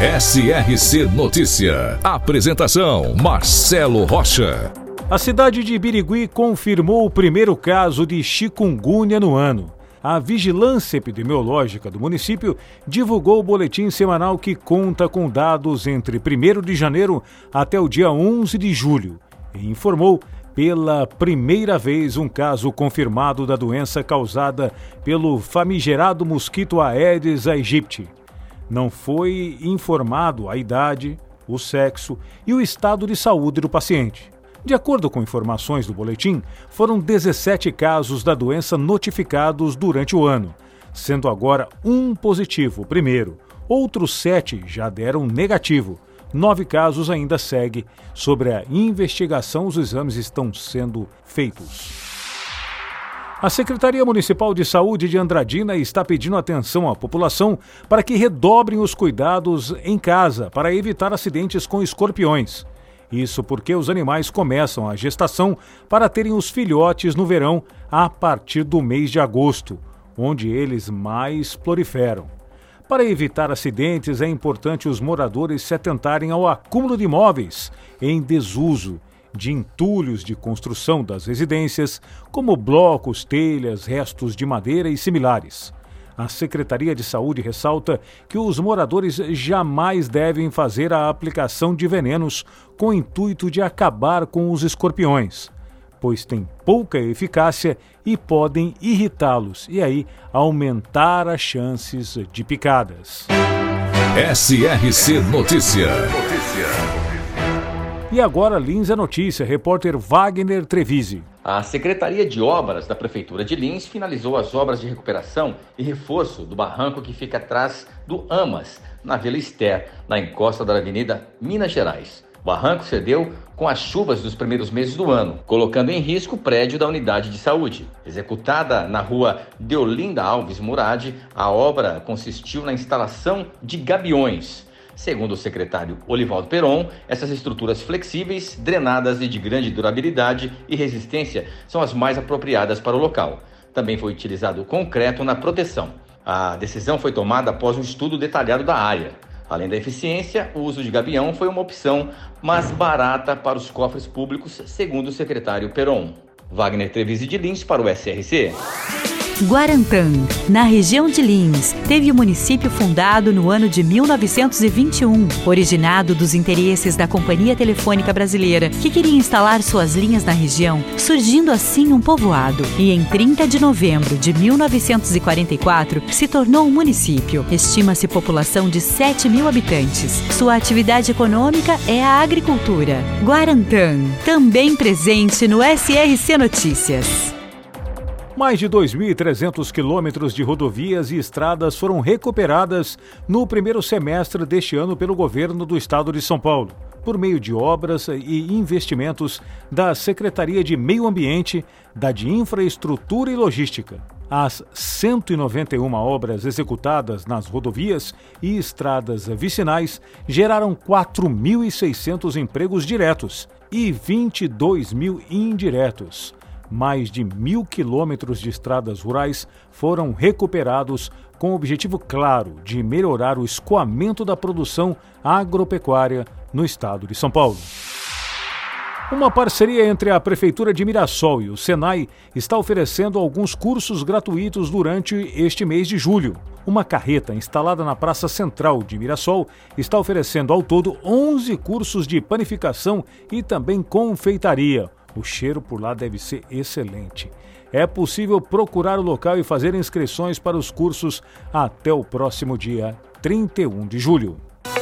SRC Notícia. Apresentação: Marcelo Rocha. A cidade de Birigui confirmou o primeiro caso de chikungunya no ano. A Vigilância Epidemiológica do município divulgou o boletim semanal que conta com dados entre 1 de janeiro até o dia 11 de julho e informou pela primeira vez um caso confirmado da doença causada pelo famigerado mosquito Aedes aegypti. Não foi informado a idade, o sexo e o estado de saúde do paciente. De acordo com informações do boletim, foram 17 casos da doença notificados durante o ano, sendo agora um positivo, primeiro. Outros sete já deram negativo. Nove casos ainda seguem. Sobre a investigação, os exames estão sendo feitos. A Secretaria Municipal de Saúde de Andradina está pedindo atenção à população para que redobrem os cuidados em casa para evitar acidentes com escorpiões. Isso porque os animais começam a gestação para terem os filhotes no verão a partir do mês de agosto, onde eles mais proliferam. Para evitar acidentes, é importante os moradores se atentarem ao acúmulo de imóveis em desuso de entulhos de construção das residências, como blocos, telhas, restos de madeira e similares. A Secretaria de Saúde ressalta que os moradores jamais devem fazer a aplicação de venenos com o intuito de acabar com os escorpiões, pois têm pouca eficácia e podem irritá-los e aí aumentar as chances de picadas. SRC Notícia. E agora Lins é notícia, repórter Wagner Trevisi. A Secretaria de Obras da Prefeitura de Lins finalizou as obras de recuperação e reforço do barranco que fica atrás do Amas, na Vila Ester, na encosta da Avenida Minas Gerais. O barranco cedeu com as chuvas dos primeiros meses do ano, colocando em risco o prédio da unidade de saúde. Executada na rua Deolinda Alves Murad, a obra consistiu na instalação de gabiões Segundo o secretário Olivaldo Peron, essas estruturas flexíveis, drenadas e de grande durabilidade e resistência são as mais apropriadas para o local. Também foi utilizado concreto na proteção. A decisão foi tomada após um estudo detalhado da área. Além da eficiência, o uso de gabião foi uma opção mais barata para os cofres públicos, segundo o secretário Peron. Wagner Trevisi de Lins para o SRC. Guarantã, na região de Lins, teve o município fundado no ano de 1921, originado dos interesses da Companhia Telefônica Brasileira, que queria instalar suas linhas na região, surgindo assim um povoado. E em 30 de novembro de 1944 se tornou um município. Estima-se população de 7 mil habitantes. Sua atividade econômica é a agricultura. Guarantã, também presente no SRC Notícias. Mais de 2.300 quilômetros de rodovias e estradas foram recuperadas no primeiro semestre deste ano pelo governo do estado de São Paulo, por meio de obras e investimentos da Secretaria de Meio Ambiente, da de Infraestrutura e Logística. As 191 obras executadas nas rodovias e estradas vicinais geraram 4.600 empregos diretos e 22 mil indiretos mais de mil quilômetros de estradas rurais foram recuperados com o objetivo claro de melhorar o escoamento da produção agropecuária no estado de São Paulo. Uma parceria entre a Prefeitura de Mirassol e o Senai está oferecendo alguns cursos gratuitos durante este mês de julho. Uma carreta instalada na Praça Central de Mirassol está oferecendo ao todo 11 cursos de panificação e também confeitaria o cheiro por lá deve ser excelente. É possível procurar o local e fazer inscrições para os cursos até o próximo dia 31 de julho.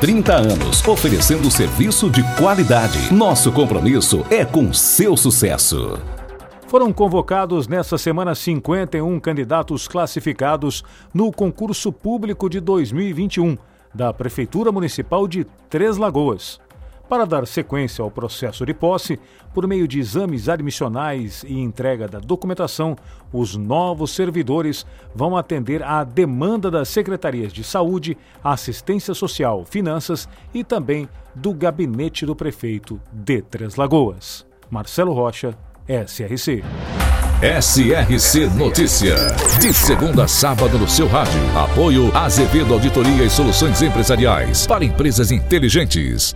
30 anos oferecendo serviço de qualidade. Nosso compromisso é com seu sucesso. Foram convocados nesta semana 51 candidatos classificados no concurso público de 2021 da Prefeitura Municipal de Três Lagoas. Para dar sequência ao processo de posse, por meio de exames admissionais e entrega da documentação, os novos servidores vão atender à demanda das secretarias de Saúde, Assistência Social, Finanças e também do gabinete do prefeito de Três Lagoas. Marcelo Rocha, SRC. SRC Notícia. De segunda a sábado no seu rádio. Apoio Azevedo Auditoria e Soluções Empresariais para empresas inteligentes.